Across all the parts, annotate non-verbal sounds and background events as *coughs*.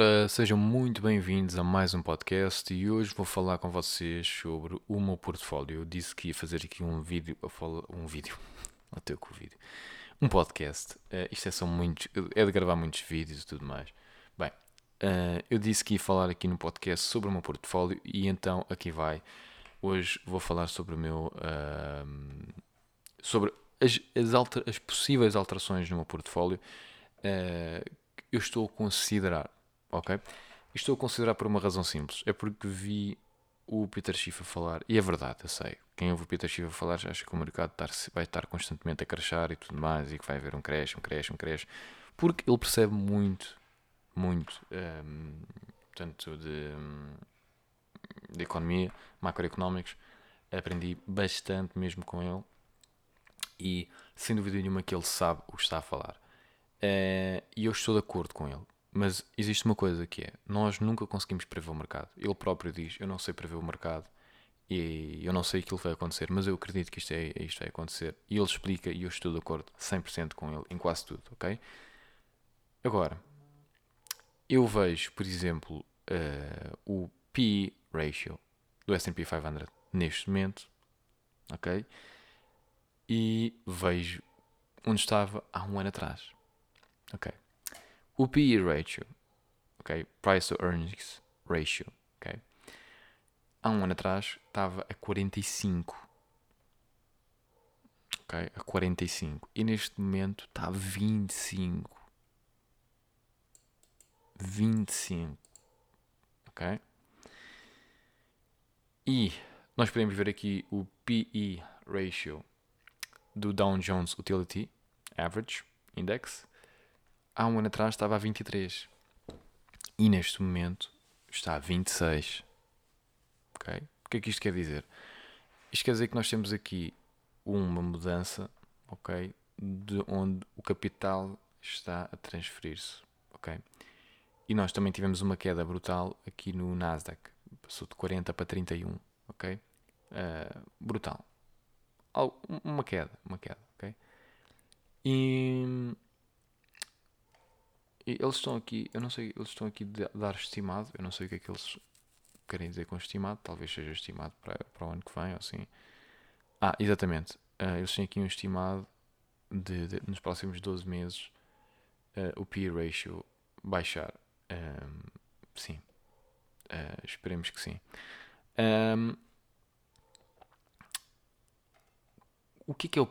Ora, sejam muito bem-vindos a mais um podcast e hoje vou falar com vocês sobre o meu portfólio. Eu disse que ia fazer aqui um vídeo, um vídeo, *laughs* até com o vídeo, um podcast. Uh, isto é só muitos, é de gravar muitos vídeos e tudo mais. Bem, uh, eu disse que ia falar aqui no podcast sobre o meu portfólio e então aqui vai. Hoje vou falar sobre o meu, uh, sobre as, as, alter, as, possíveis alterações no meu portfólio eu estou a considerar ok? Estou a considerar por uma razão simples. É porque vi o Peter Schiff a falar, e é verdade, eu sei. Quem ouve o Peter Schiff a falar acha que o mercado vai estar constantemente a crescer e tudo mais, e que vai haver um crash, um crash, um crash, porque ele percebe muito, muito, um, tanto de, de economia, macroeconómicos. Aprendi bastante mesmo com ele, e sem dúvida nenhuma que ele sabe o que está a falar. Uh, e eu estou de acordo com ele. Mas existe uma coisa que é: nós nunca conseguimos prever o mercado. Ele próprio diz: Eu não sei prever o mercado e eu não sei aquilo que vai acontecer, mas eu acredito que isto, é, isto vai acontecer. E ele explica e eu estou de acordo 100% com ele em quase tudo, ok? Agora, eu vejo, por exemplo, uh, o PE ratio do S&P 500 neste momento, ok? E vejo onde estava há um ano atrás, ok? O PE ratio, ok? Price to earnings ratio, ok? Há um ano atrás estava a 45. Ok? A 45. E neste momento está a 25. 25. Ok? E nós podemos ver aqui o PE ratio do Dow Jones Utility Average Index há um ano atrás estava a 23 e neste momento está a 26. Ok? O que é que isto quer dizer? Isto quer dizer que nós temos aqui uma mudança, ok? De onde o capital está a transferir-se, ok? E nós também tivemos uma queda brutal aqui no Nasdaq, passou de 40 para 31, ok? Uh, brutal. Uma queda, uma queda, ok? E eles estão aqui, eu não sei, eles estão aqui a dar estimado, eu não sei o que é que eles querem dizer com estimado, talvez seja estimado para, para o ano que vem ou assim. Ah, exatamente. Uh, eles têm aqui um estimado de, de nos próximos 12 meses uh, o P ratio baixar. Um, sim. Uh, esperemos que sim. Um, o que é, que é o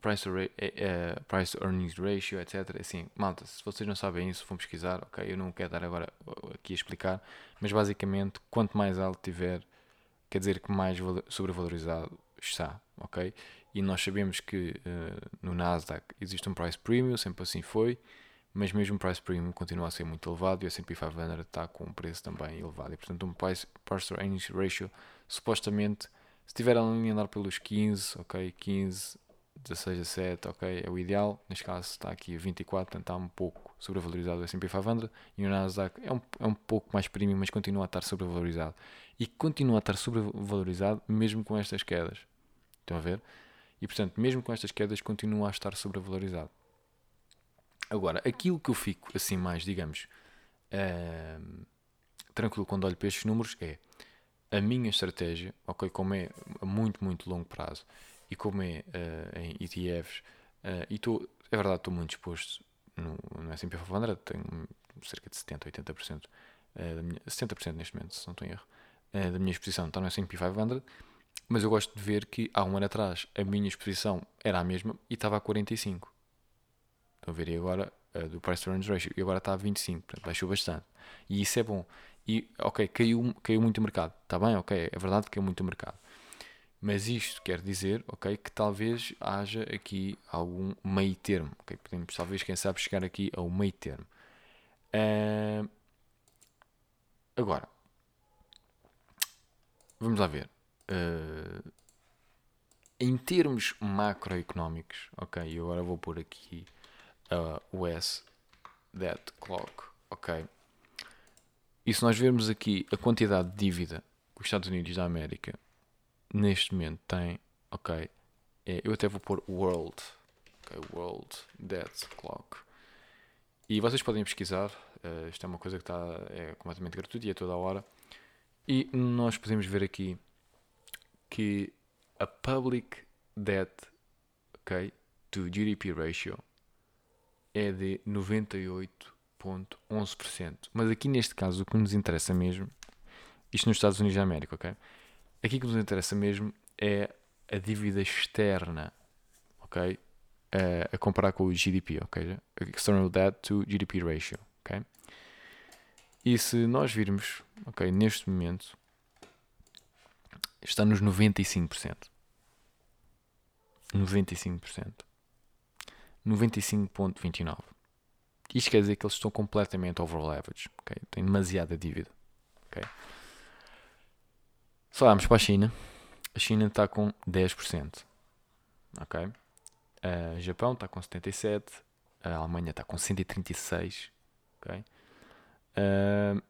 price to, uh, price earnings ratio, etc. Assim, malta, se vocês não sabem isso, vão pesquisar, ok? Eu não quero dar agora aqui a explicar, mas basicamente, quanto mais alto tiver, quer dizer que mais sobrevalorizado está, ok? E nós sabemos que uh, no Nasdaq existe um price premium, sempre assim foi, mas mesmo o price premium continua a ser muito elevado e o S&P 500 está com um preço também elevado. E portanto, um price, price to earnings ratio, supostamente, se estiver a andar pelos 15, ok, 15 16 a 7, ok, é o ideal. Neste caso está aqui a 24, portanto está um pouco sobrevalorizado o S&P 500 e o Nasdaq é um, é um pouco mais premium, mas continua a estar sobrevalorizado. E continua a estar sobrevalorizado mesmo com estas quedas. Estão a ver? E portanto, mesmo com estas quedas, continua a estar sobrevalorizado. Agora, aquilo que eu fico assim mais, digamos, tranquilo quando olho para estes números é a minha estratégia, ok, como é a muito, muito longo prazo, e como é uh, em ETFs, uh, eh, e estou, é verdade, estou muito exposto no, no S&P 500, tenho cerca de 70, 80%, uh, da minha, 70% neste momento, se não estou em erro, uh, da minha exposição está no S&P 500, mas eu gosto de ver que há um ano atrás a minha exposição era a mesma e estava a 45. Estão a ver, e agora, do Price to Earnings Ratio, e agora está a 25, portanto baixou bastante. E isso é bom. E, ok, caiu, caiu muito o mercado, está bem, ok, é verdade que caiu muito o mercado. Mas isto quer dizer, ok, que talvez haja aqui algum meio termo, ok? Podemos talvez, quem sabe, chegar aqui ao meio termo. Uh, agora, vamos lá ver. Uh, em termos macroeconómicos, ok, e agora vou pôr aqui uh, o S that clock, ok. E se nós vermos aqui a quantidade de dívida que os Estados Unidos da América neste momento têm, ok, é, eu até vou pôr world, ok, world debt clock. E vocês podem pesquisar, uh, isto é uma coisa que está, é completamente gratuita e é toda a hora. E nós podemos ver aqui que a public debt okay, to GDP ratio é de 98,11%. Mas aqui neste caso o que nos interessa mesmo, isto nos Estados Unidos da América, ok? Aqui que nos interessa mesmo é a dívida externa, ok? A, a comparar com o GDP, ok? External debt to GDP ratio, ok? E se nós virmos, ok, neste momento, está nos 95%. 95%. 95,29%. Isto quer dizer que eles estão completamente over leverage. Okay? Têm demasiada dívida. Okay? Olharmos para a China, a China está com 10%. Ok? Uh, Japão está com 77%. A Alemanha está com 136%. Ok? Uh,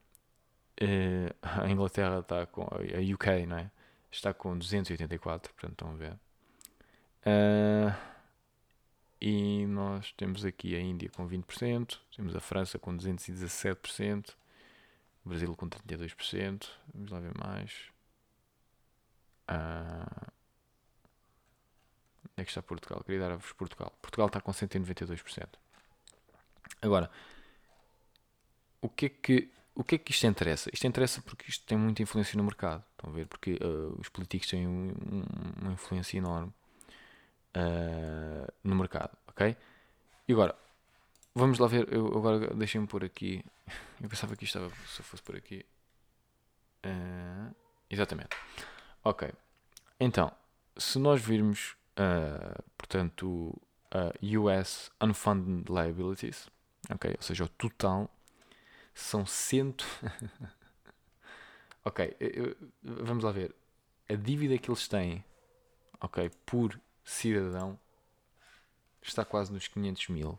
a Inglaterra está com. A UK, não é? Está com 284. Portanto, estão a ver. E nós temos aqui a Índia com 20%, temos a França com 217%, o Brasil com 32%. Vamos lá ver mais. Uh, onde é que está Portugal? Queria dar-vos Portugal. Portugal está com 192%. Agora, o que é que, o que é que isto interessa? Isto interessa porque isto tem muita influência no mercado. Estão a ver? Porque uh, os políticos têm um, um, uma influência enorme uh, no mercado, ok? E agora, vamos lá ver, eu agora deixem-me pôr aqui, *laughs* eu pensava que isto estava, se eu fosse por aqui, uh, exatamente, ok, então, se nós virmos, uh, portanto, US Unfunded Liabilities, ok, ou seja, o total, são cento... *laughs* ok, eu, vamos lá ver, a dívida que eles têm, ok, por cidadão está quase nos 500 mil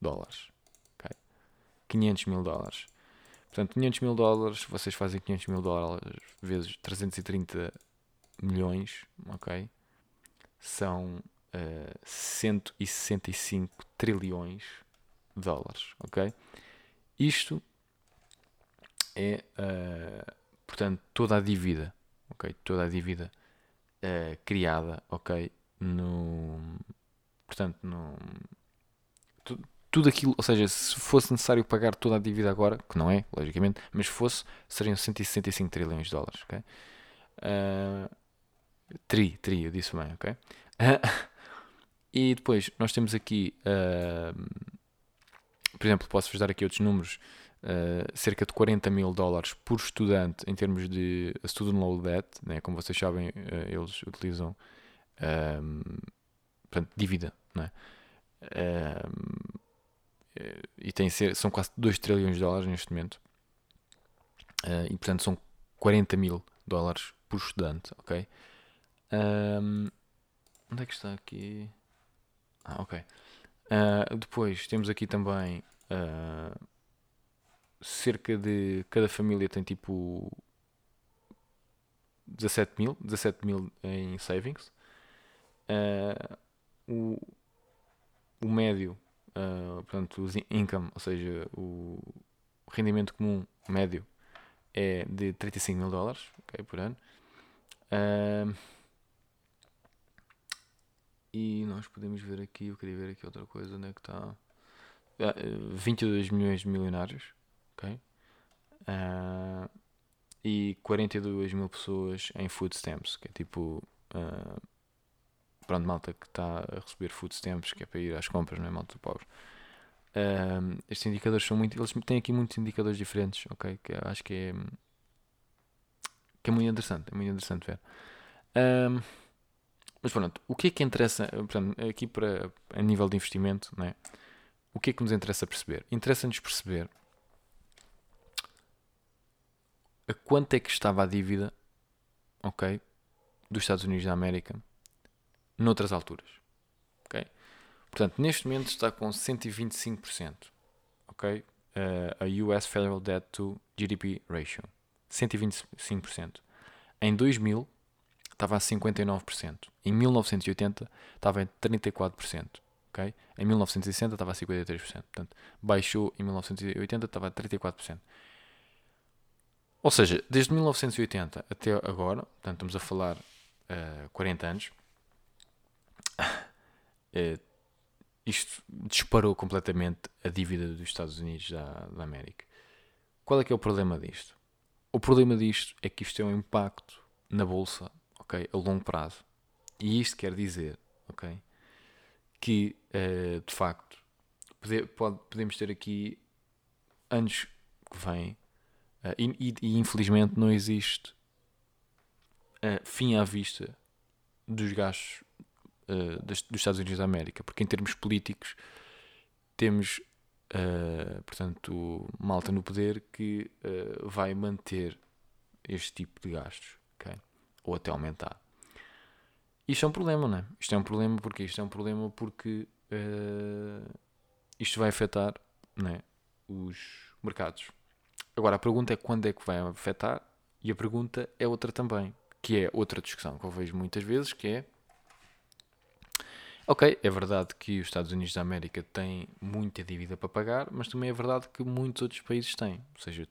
dólares. Okay? 500 mil dólares. Portanto, 500 mil dólares, vocês fazem 500 mil dólares vezes 330 milhões, ok? São uh, 165 trilhões de dólares, ok? Isto é, uh, portanto, toda a dívida, ok? Toda a dívida uh, criada, ok? no. Portanto, no. Tudo aquilo, ou seja, se fosse necessário pagar toda a dívida agora, que não é, logicamente, mas fosse, seriam 165 trilhões de dólares, ok? Uh, tri, tri, eu disse bem, ok? *laughs* E depois, nós temos aqui, uh, por exemplo, posso-vos dar aqui outros números, Uh, cerca de 40 mil dólares por estudante em termos de student loan debt, né? como vocês sabem, uh, eles utilizam portanto, dívida, não é? E tem ser, são quase 2 trilhões de dólares neste momento. E portanto são 40 mil dólares por estudante, ok? Um, onde é que está aqui? Ah, ok. Uh, depois temos aqui também uh, cerca de cada família tem tipo 17 mil, 17 mil em savings uh, o, o médio, portanto, o income, ou seja, o rendimento comum médio é de 35 mil dólares okay, por ano. E nós podemos ver aqui, eu queria ver aqui outra coisa, onde é que está? Uh, 22 milhões de milionários, ok? Uh, e 42 mil pessoas em food stamps, que é tipo uh, pronto, malta que está a receber food stamps, que é para ir às compras, não é malta pobre. Um, estes indicadores são muito. Eles têm aqui muitos indicadores diferentes, ok? Que acho que é. que é muito interessante. É muito interessante ver. Um, mas pronto, o que é que interessa, portanto, aqui para, a nível de investimento, não é? o que é que nos interessa perceber? Interessa-nos perceber a quanto é que estava a dívida ok, dos Estados Unidos da América noutras alturas. ok? Portanto, neste momento está com 125%. ok? Uh, a US Federal Debt to GDP Ratio. 125%. Em 2000 estava a 59%. Em 1980 estava em 34%. Okay? Em 1960 estava a 53%. Portanto, baixou em 1980 estava a 34%. Ou seja, desde 1980 até agora, portanto estamos a falar uh, 40 anos, uh, *coughs* isto disparou completamente a dívida dos Estados Unidos da, da América. Qual é que é o problema disto? O problema disto é que isto tem um impacto na bolsa, ok, a longo prazo. E isto quer dizer, ok, que uh, de facto pode, pode, podemos ter aqui anos que vêm uh, e, e, e, infelizmente não existe uh, fim à vista dos gastos dos, dos, Estados Unidos da América, porque em termos políticos temos portanto malta no poder que vai manter este tipo de gastos okay? ou até aumentar. Isto é um problema, não é? Isto é um problema porque isto é um problema porque uh, isto vai afetar não é? os mercados. Agora a pergunta é quando é que vai afetar e a pergunta é outra também, que é outra discussão que eu vejo muitas vezes, que é Ok, é verdade que os Estados Unidos da América têm muita dívida para pagar, mas também é verdade que muitos outros países têm. Ou seja,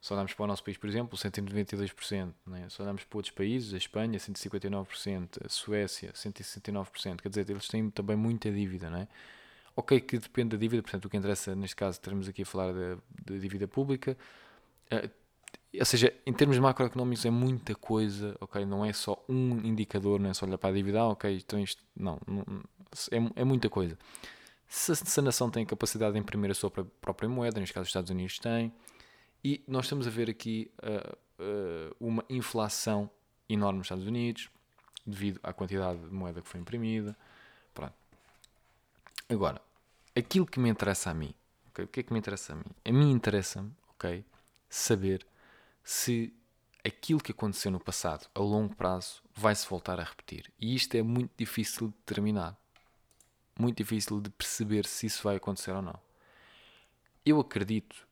se olharmos para o nosso país, por exemplo, 192%, né? se olharmos para outros países, a Espanha, 159%, a Suécia, 169%, quer dizer, eles têm também muita dívida, não é? Ok, que depende da dívida, portanto, o que interessa neste caso, estaremos aqui a falar da, dívida pública, uh, ou seja, em termos macroeconómicos é muita coisa, ok? Não é só um indicador, não é só olhar para a dívida, ah, ok, então isto, não, não é, é muita coisa. Se, se a nação tem a capacidade de imprimir a sua própria moeda, neste caso os Estados Unidos têm, e nós estamos a ver aqui uh, uh, uma inflação enorme nos Estados Unidos, devido à quantidade de moeda que foi imprimida. Pronto. Agora, aquilo que me interessa a mim, okay? o que é que me interessa a mim? A mim interessa-me okay, saber se aquilo que aconteceu no passado, a longo prazo, vai se voltar a repetir. E isto é muito difícil de determinar. Muito difícil de perceber se isso vai acontecer ou não. Eu acredito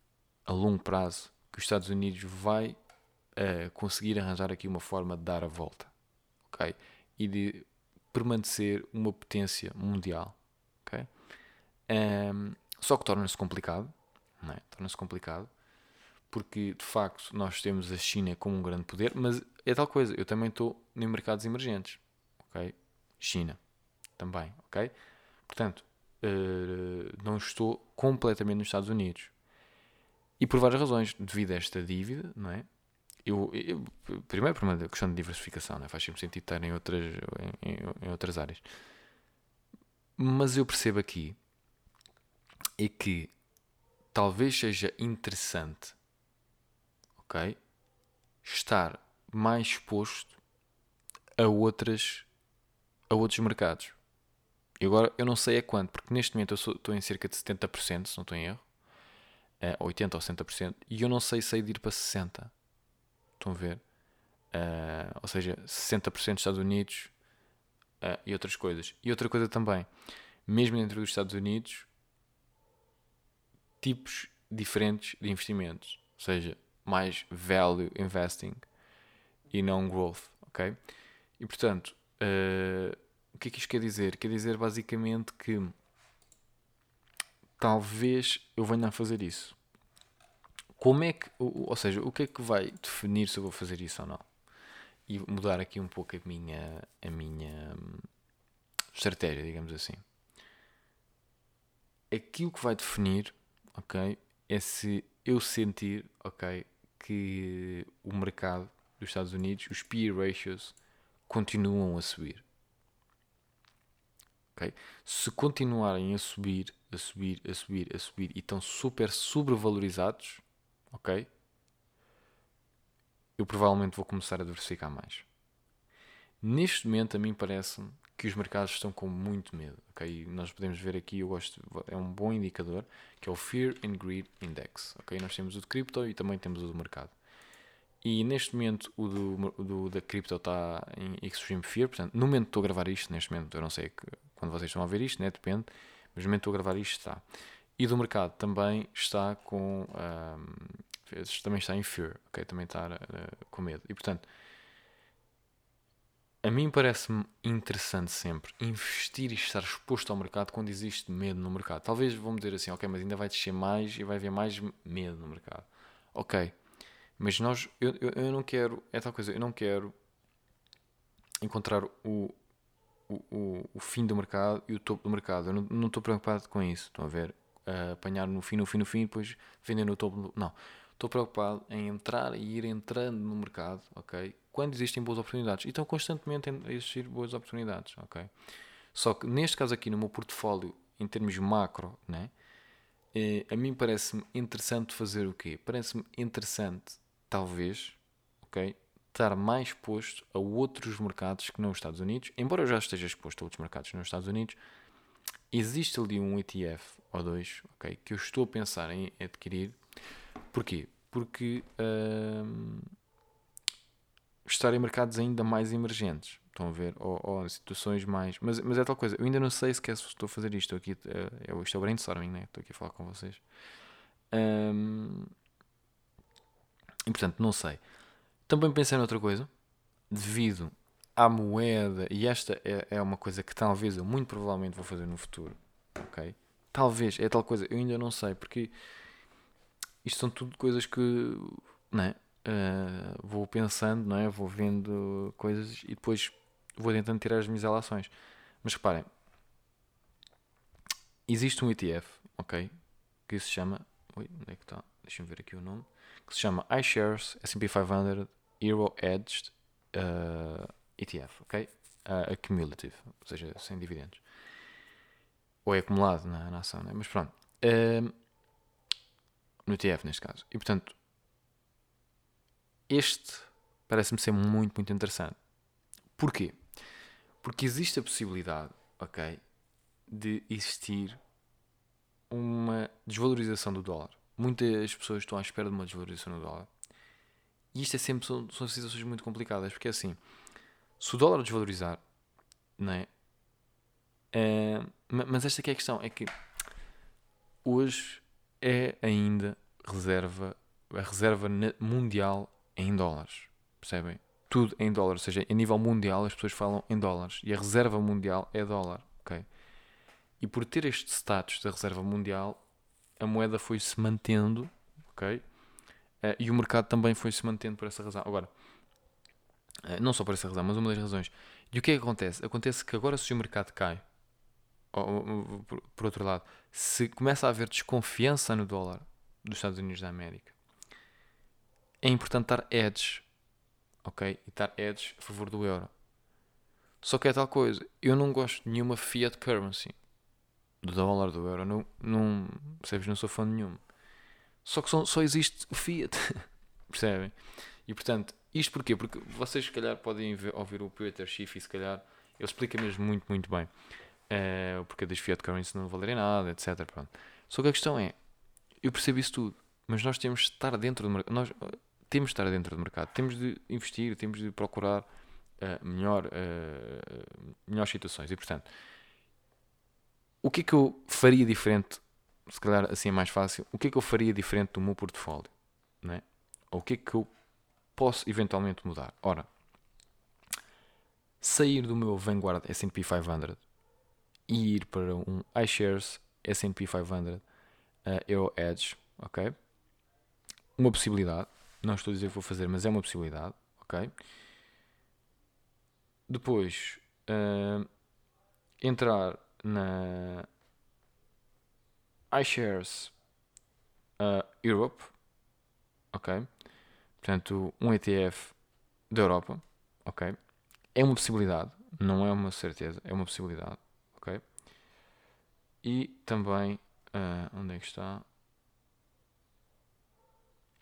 a longo prazo que os Estados Unidos vai uh, conseguir arranjar aqui uma forma de dar a volta, ok? E de permanecer uma potência mundial, ok? Um, só que torna-se complicado, não é? Torna-se complicado porque de facto nós temos a China como um grande poder, mas é tal coisa, eu também estou em mercados emergentes, ok? China também, ok? Portanto, uh, não estou completamente nos Estados Unidos, e por várias razões, devido a esta dívida, não é? Eu, eu, primeiro por uma questão de diversificação, não é? faz sempre sentido estar em outras, em, em, outras áreas. Mas eu percebo aqui é que talvez seja interessante, ok? Estar mais exposto a outras a outros mercados. E agora eu não sei a quanto, porque neste momento eu estou em cerca de 70%, se não estou em erro uh, 80% ou 60%, e eu não sei se ir para 60%. Estão a ver? Uh, ou seja, 60% dos Estados Unidos uh, e outras coisas. E outra coisa também, mesmo dentro dos Estados Unidos, tipos diferentes de investimentos. Ou seja, mais value investing e não growth, ok? E portanto, uh, o que é que isto quer dizer? Quer dizer basicamente que talvez eu venha a fazer isso. Como é que, ou seja, o que é que vai definir se eu vou fazer isso ou não? E mudar aqui um pouco a minha, a minha hum, estratégia, digamos assim. Aquilo que vai definir, ok, é se eu sentir, ok, que o mercado dos Estados Unidos, os PE ratios, continuam a subir. Okay? Se continuarem a subir, a subir, a subir, a subir e estão super sobrevalorizados, ok? Eu provavelmente vou começar a diversificar mais. Neste momento, a mim parece-me que os mercados estão com muito medo. ok? Nós podemos ver aqui, eu gosto, é um bom indicador, que é o Fear and Greed Index. ok? Nós temos o de cripto e também temos o do mercado. E neste momento o do, do da cripto está em Extreme Fear. Portanto, no momento que estou a gravar isto, neste momento, eu não sei que, quando vocês estão a ver isto, né? depende, mas no momento que estou a gravar isto está. E do mercado também está com. Um, também está em fear, ok? Também está uh, com medo. E portanto, a mim parece-me interessante sempre investir e estar exposto ao mercado quando existe medo no mercado. Talvez vão dizer assim, ok, mas ainda vai descer mais e vai haver mais medo no mercado. Ok, mas nós, eu, eu, eu não quero, é tal coisa, eu não quero encontrar o, o, o, o fim do mercado e o topo do mercado. Eu não, não estou preocupado com isso. Estão a ver? Uh, apanhar no fim, no fim, no fim e depois vender no topo. Não. Estou preocupado em entrar e ir entrando no mercado, ok? Quando existem boas oportunidades. E estão constantemente a existir boas oportunidades, ok? Só que neste caso aqui, no meu portfólio, em termos macro, né? Eh, a mim parece-me interessante fazer o quê? Parece-me interessante, talvez, ok? Estar mais exposto a outros mercados que não os Estados Unidos. Embora eu já esteja exposto a outros mercados nos Estados Unidos, existe ali um ETF ou dois, ok? Que eu estou a pensar em adquirir. Porquê? Porque hum, estar em mercados ainda mais emergentes. Estão a ver? Ou, ou em situações mais. Mas, mas é tal coisa. Eu ainda não sei sequer se estou a fazer isto. Estou aqui, uh, isto é o brainstorming, né? Estou aqui a falar com vocês. Um, e portanto, não sei. Também pensei noutra coisa. Devido à moeda, e esta é, é uma coisa que talvez eu muito provavelmente vou fazer no futuro. Ok? Talvez, é tal coisa, eu ainda não sei, porque isto são tudo coisas que. Não é? Uh, vou pensando, não é? vou vendo coisas e depois vou tentando tirar as minhas relações. Mas reparem, existe um ETF, ok? Que se chama. Onde é que está? Deixa-me ver aqui o nome. Que se chama iShares SP 500 Euro Edged uh, eh, ETF, ok? Uh, accumulative, ou seja, sem dividendos. Ou é acumulado na, na ação, né? Mas pronto. Uh, no ETF, neste caso. E portanto, este parece-me ser muito, muito interessante. Porquê? Porque existe a possibilidade, ok, de existir uma desvalorização do dólar. Muitas pessoas estão à espera de uma desvalorização do dólar. E isto é sempre, são, são situações muito complicadas, porque é assim, se o dólar desvalorizar, não é? é mas esta é a questão, é que hoje é ainda reserva, a reserva mundial em dólares. Percebem? Tudo em dólares. Ou seja, a nível mundial as pessoas falam em dólares. E a reserva mundial é dólar. ok? E por ter este status da reserva mundial, a moeda foi-se mantendo. ok? Uh, e o mercado também foi-se mantendo por essa razão. Agora, uh, não só por essa razão, mas uma das razões. E o que é que acontece? Acontece que agora se o mercado cai, ou, por, por outro lado, se começa a haver desconfiança no dólar dos Estados Unidos da América, é importante estar edge, ok? E estar edge a favor do euro. Só que é tal coisa, eu não gosto de nenhuma fiat currency, do dólar, do euro, não, não, percebes? Não sou fã de nenhuma. Só que só, só existe o fiat, *laughs* percebem? E portanto, isto porquê? Porque vocês se calhar podem ver, ouvir o Peter Schiff e se calhar ele explica mesmo muito, muito bem uh, porquê das fiat currency não valerem nada, etc. Pronto. Só que a questão é, eu percebo isso tudo, mas nós temos de estar dentro do mercado. Nós temos de estar dentro do mercado, temos de investir, temos de procurar uh, melhor, uh, melhores situações. E portanto, o que é que eu faria diferente? Se calhar assim é mais fácil. O que é que eu faria diferente do meu portfólio? Né? Ou o que é que eu posso eventualmente mudar? Ora, sair do meu Vanguard S&P 500 e ir para um iShares S&P 500 uh, Euro Edge, ok? Uma possibilidade. Não estou a dizer que vou fazer, mas é uma possibilidade, ok? Depois, uh, entrar na iShares uh, Europe, ok? Portanto, um ETF da Europa, ok? É uma possibilidade, não é uma certeza, é uma possibilidade, ok? E também, uh, onde é que está?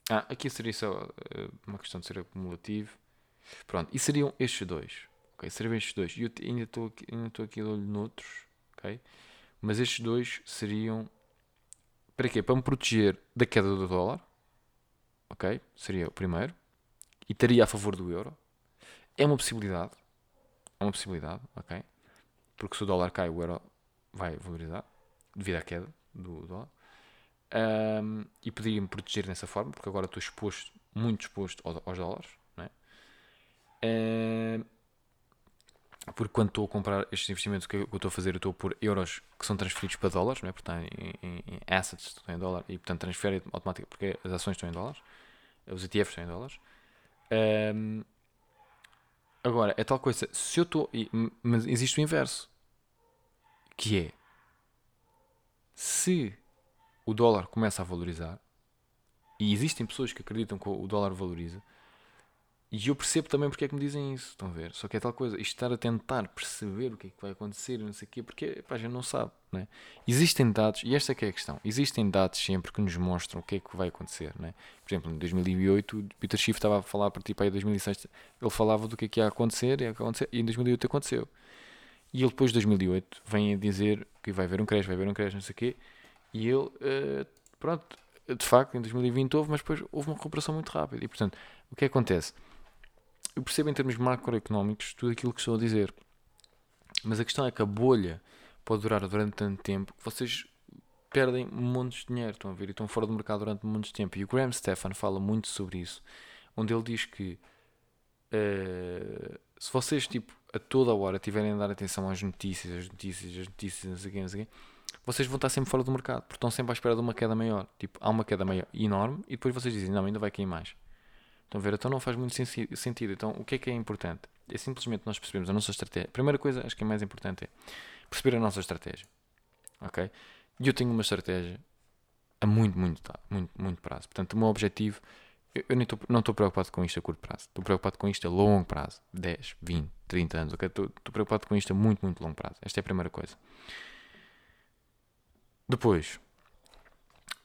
Ah, aqui seria só uh, uma questão de ser acumulativo. Pronto, e seriam estes dois. Ok, seriam estes dois. E eu ainda estou aqui, ainda estou aqui de olho noutros. Mas estes dois seriam. Para quê? Para me proteger da queda do dólar. Ok? Seria o primeiro. e estaria a favor do euro. É uma possibilidade. É uma possibilidade, ok? Porque se o dólar cai, o euro vai valorizar devido à queda do dólar. Um, e poderia-me proteger dessa forma, porque agora estou exposto, muito exposto aos, dólares. Não é? Um, porque quando estou a comprar estes investimentos, o que eu estou a fazer? Eu estou a pôr euros que são transferidos para dólares, não é? portanto, em, em, em assets estão em dólar e portanto transfere automaticamente, porque as ações estão em dólares, os ETFs estão em dólares. Um, agora, é tal coisa, se eu estou. Mas existe o inverso, que é se o dólar começa a valorizar, e existem pessoas que acreditam que o dólar valoriza, e eu percebo também porque é que me dizem isso, estão a ver? Só que é tal coisa, isto estar a tentar perceber o que é que vai acontecer, não sei o quê, porque pá, a gente não sabe, né? Existem dados, e esta é que é a questão, existem dados sempre que nos mostram o que é que vai acontecer, né? Por exemplo, em 2008, o Peter Schiff estava a falar para aí 2006, ele falava do que é que ia acontecer, ia acontecer, e em 2008 aconteceu. E ele depois de 2008 vem a dizer que vai haver um crash, vai haver um crash, não sei o quê, e ele, uh, pronto, de facto, em 2020 houve, mas depois houve uma recuperação muito rápida. E portanto, o que acontece? Eu percebo em termos macroeconómicos tudo aquilo que estou a dizer. Mas a questão é que a bolha pode durar durante tanto tempo que vocês perdem montes de dinheiro, estão a ver? E estão fora do mercado durante montes de tempo. E o Graham Stefan fala muito sobre isso, onde ele diz que uh, se vocês, tipo, a toda hora tiverem a dar atenção às notícias, às notícias, às notícias, não sei quê, não sei quê, vocês vão estar sempre fora do mercado, porque estão sempre à espera de uma queda maior. Tipo, há uma queda maior enorme e depois vocês dizem, não, ainda vai cair mais. Estão a ver? Então não faz muito sentido. Então o que é que é importante? É simplesmente nós percebemos a nossa estratégia. A primeira coisa, acho que é mais importante, é perceber a nossa estratégia. Ok? E eu tenho uma estratégia a muito, muito, muito, muito prazo. Portanto, o meu objetivo, eu, nem tô, não estou preocupado com isto a curto prazo. Estou preocupado com isto a longo prazo. 10, 20, 30 anos. Ok? Estou preocupado com isto a muito, muito longo prazo. Esta é a primeira coisa. Depois,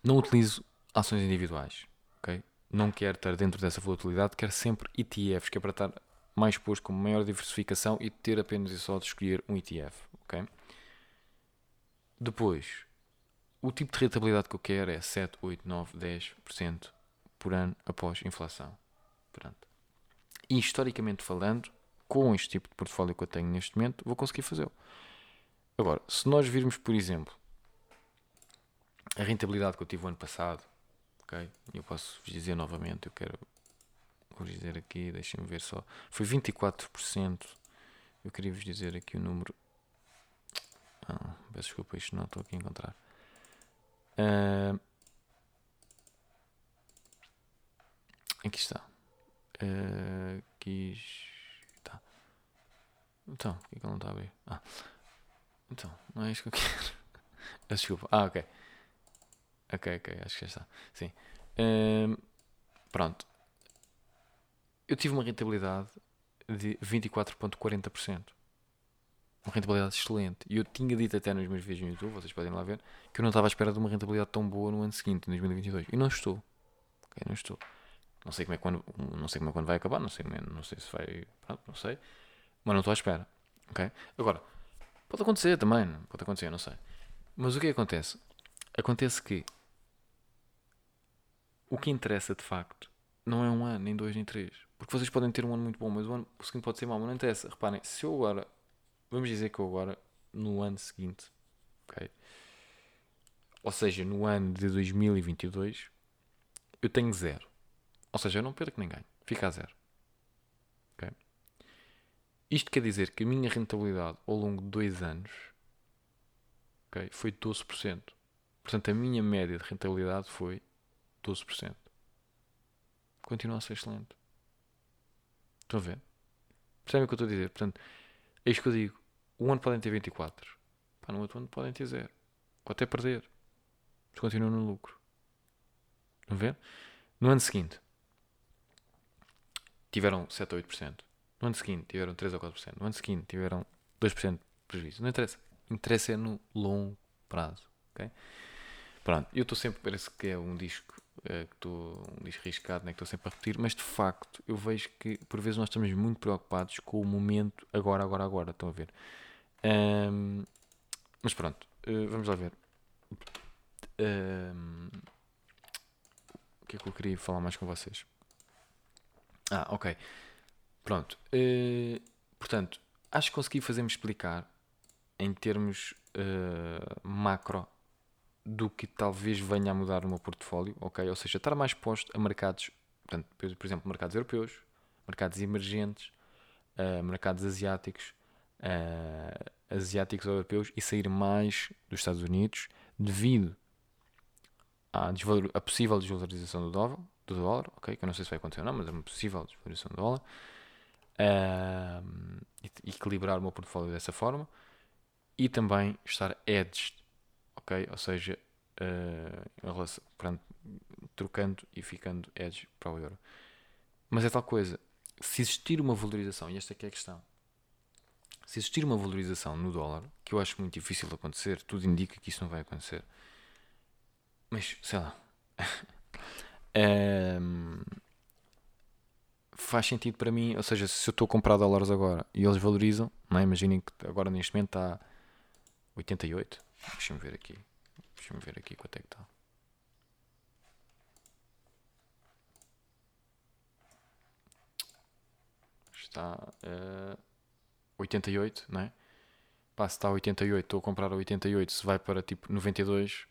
não utilizo ações individuais. Ok? Não quer estar dentro dessa volatilidade, quer sempre ETFs, que é para estar mais exposto com maior diversificação e ter apenas e só de escolher um ETF. Okay? Depois, o tipo de rentabilidade que eu quero é 7, 8, 9, 10% por ano após inflação. Pronto. E historicamente falando, com este tipo de portfólio que eu tenho neste momento, vou conseguir fazê-lo. Agora, se nós virmos, por exemplo, a rentabilidade que eu tive o ano passado, ok? Eu posso vos dizer novamente, eu quero vou dizer aqui, deixem-me ver só. Foi 24%. Eu queria vos dizer aqui o número. Ah, peço desculpa, isto não estou aqui a encontrar. Uh, aqui está. Uh, aqui está. Então, por que, que ele não está a abrir? Ah, então, não é isso que eu quero. *laughs* Desculpa. Ah, ok. Ok, ok, acho que já está. Sim. Um, pronto. Eu tive uma rentabilidade de 24,40%. Uma rentabilidade excelente. E eu tinha dito até nos meus vídeos no YouTube, vocês podem lá ver, que eu não estava à espera de uma rentabilidade tão boa no ano seguinte, em 2022. E não estou. Ok, não estou. Não sei como é quando, não sei como é quando vai acabar, não sei, não sei se vai. Pronto, não sei. Mas não estou à espera. Ok? Agora, pode acontecer também, pode acontecer, não sei. Mas o que acontece? Acontece que o que interessa de facto não é um ano, nem dois, nem três. Porque vocês podem ter um ano muito bom, mas o ano o seguinte pode ser mau, mas não interessa. Reparem, se eu agora, vamos dizer que eu agora, no ano seguinte, ok? Ou seja, no ano de 2022, eu tenho zero. Ou seja, eu não perco nem ganho, fica a zero. ok? Isto quer dizer que a minha rentabilidade ao longo de dois anos okay, foi 12%. Portanto, a minha média de rentabilidade foi 12%. Continua a ser excelente. Estão a ver? Percebem o que eu estou a dizer? Portanto, é isto que eu digo. Um ano podem ter 24. Pá, no outro ano podem ter zero. Ou até perder. Mas continuam no lucro. Estão a ver? No ano seguinte, tiveram 7 ou 8%. No ano seguinte, tiveram 3 ou 4%. No ano seguinte, tiveram 2% de prejuízo. Não interessa. Interessa é no longo prazo. ok? Pronto, eu estou sempre, parece que é um disco que estou um disco riscado, né, que estou sempre a repetir, mas de facto eu vejo que por vezes nós estamos muito preocupados com o momento agora, agora, agora, estão a ver. Um, mas pronto, uh, vamos lá ver. Um, o que é que eu queria falar mais com vocês? Ah, ok. Pronto. Uh, portanto, acho que consegui fazer-me explicar em termos uh, macro do que talvez venha a mudar no meu portfólio, ok? Ou seja, estar mais exposto a mercados, portanto, por exemplo, mercados europeus, mercados emergentes, uh, mercados asiáticos, uh, asiáticos ou europeus e sair mais dos Estados Unidos devido à, à possível desvalorização do dólar, do dólar, ok? Que eu não sei se vai acontecer ou não, mas é uma possível desvalorização do dólar. Uh, equilibrar o meu portfólio dessa forma e também estar edged, Ou seja, uh, relação, pronto, trocando e ficando edge para o euro. Mas é tal coisa, se existir uma valorização, e esta é, é a questão, se existir uma valorização no dólar, que eu acho muito difícil de acontecer, tudo indica que isso não vai acontecer. Mas, sei lá. um, *laughs* faz sentido para mim, ou seja, se eu estou a comprar dólares agora e eles valorizam, não é? imaginem que agora neste momento está 88. Deixa-me ver aqui. Deixa-me ver aqui quanto é que está. Está uh, 88, não é? Pá, se está a 88, estou a comprar a 88, se vai para tipo 92,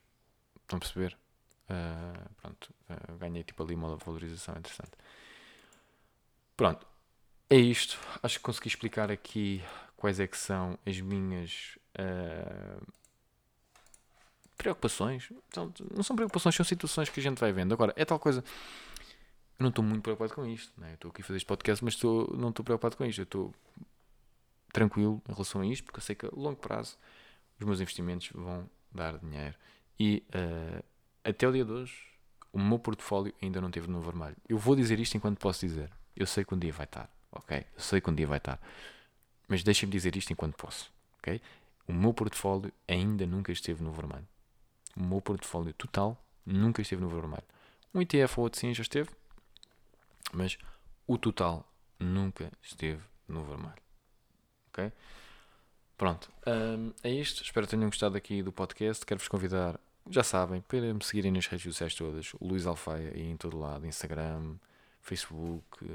estão a perceber? Uh, pronto, uh, ganhei tipo ali uma valorização interessante. Pronto, é isto. Acho que consegui explicar aqui quais é que são as minhas uh, preocupações. Então, não são preocupações, são situações que a gente vai vendo. Agora, é tal coisa. Eu não estou muito preocupado com isto. Né? Estou aqui a fazer este podcast, mas estou, não estou preocupado com isto. Eu estou tranquilo em relação a isto, porque eu sei que a longo prazo os meus investimentos vão dar dinheiro. E uh, até o dia de hoje, o meu portfólio ainda não teve no vermelho. Eu vou dizer isto enquanto posso dizer. Eu sei que um dia vai estar, ok? Eu sei que um dia vai estar. Mas deixem-me dizer isto enquanto posso, ok? O meu portfólio ainda nunca esteve no vermelho. O meu portfólio total nunca esteve no vermelho. Um ETF ou outro sim já esteve, mas o total nunca esteve no vermelho. Ok? Pronto, um, é isto. Espero que tenham gostado aqui do podcast. Quero-vos convidar, já sabem, para me seguirem nas redes sociais todas. Luís Alfaia aí em todo lado, Instagram, Facebook,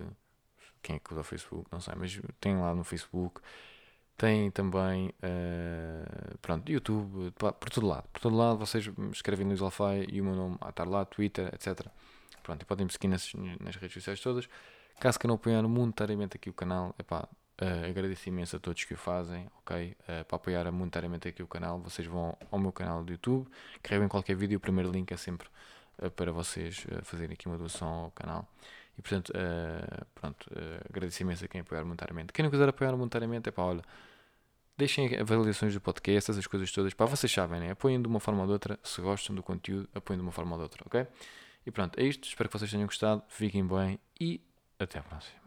quem é que usa o Facebook, não sei, mas tem lá no Facebook. Tem também, uh, pronto, YouTube, por todo lado. Por todo lado vocês escrevem Luís Alfaia e o meu nome a estar lá, Twitter, etc. Pronto, e podem me seguir nas, nas redes sociais todas. Caso que não apoiaram monetariamente aqui o canal, epá, uh, agradeço imenso a todos que o fazem, ok? Uh, para apoiar monetariamente aqui o canal, vocês vão ao meu canal do YouTube, carregam qualquer vídeo, o primeiro link é sempre uh, para vocês fazerem aqui uma doação ao canal. E portanto, uh, pronto, uh, agradeço imenso a quem apoiar monetariamente. Quem não quiser apoiar monetariamente, é pá, olha, deixem avaliações do podcast, essas coisas todas. Pá, vocês sabem, né? Apoiem de uma forma ou de outra. Se gostam do conteúdo, apoiem de uma forma ou de outra, ok? E pronto, é isto. Espero que vocês tenham gostado. Fiquem bem e até a próxima.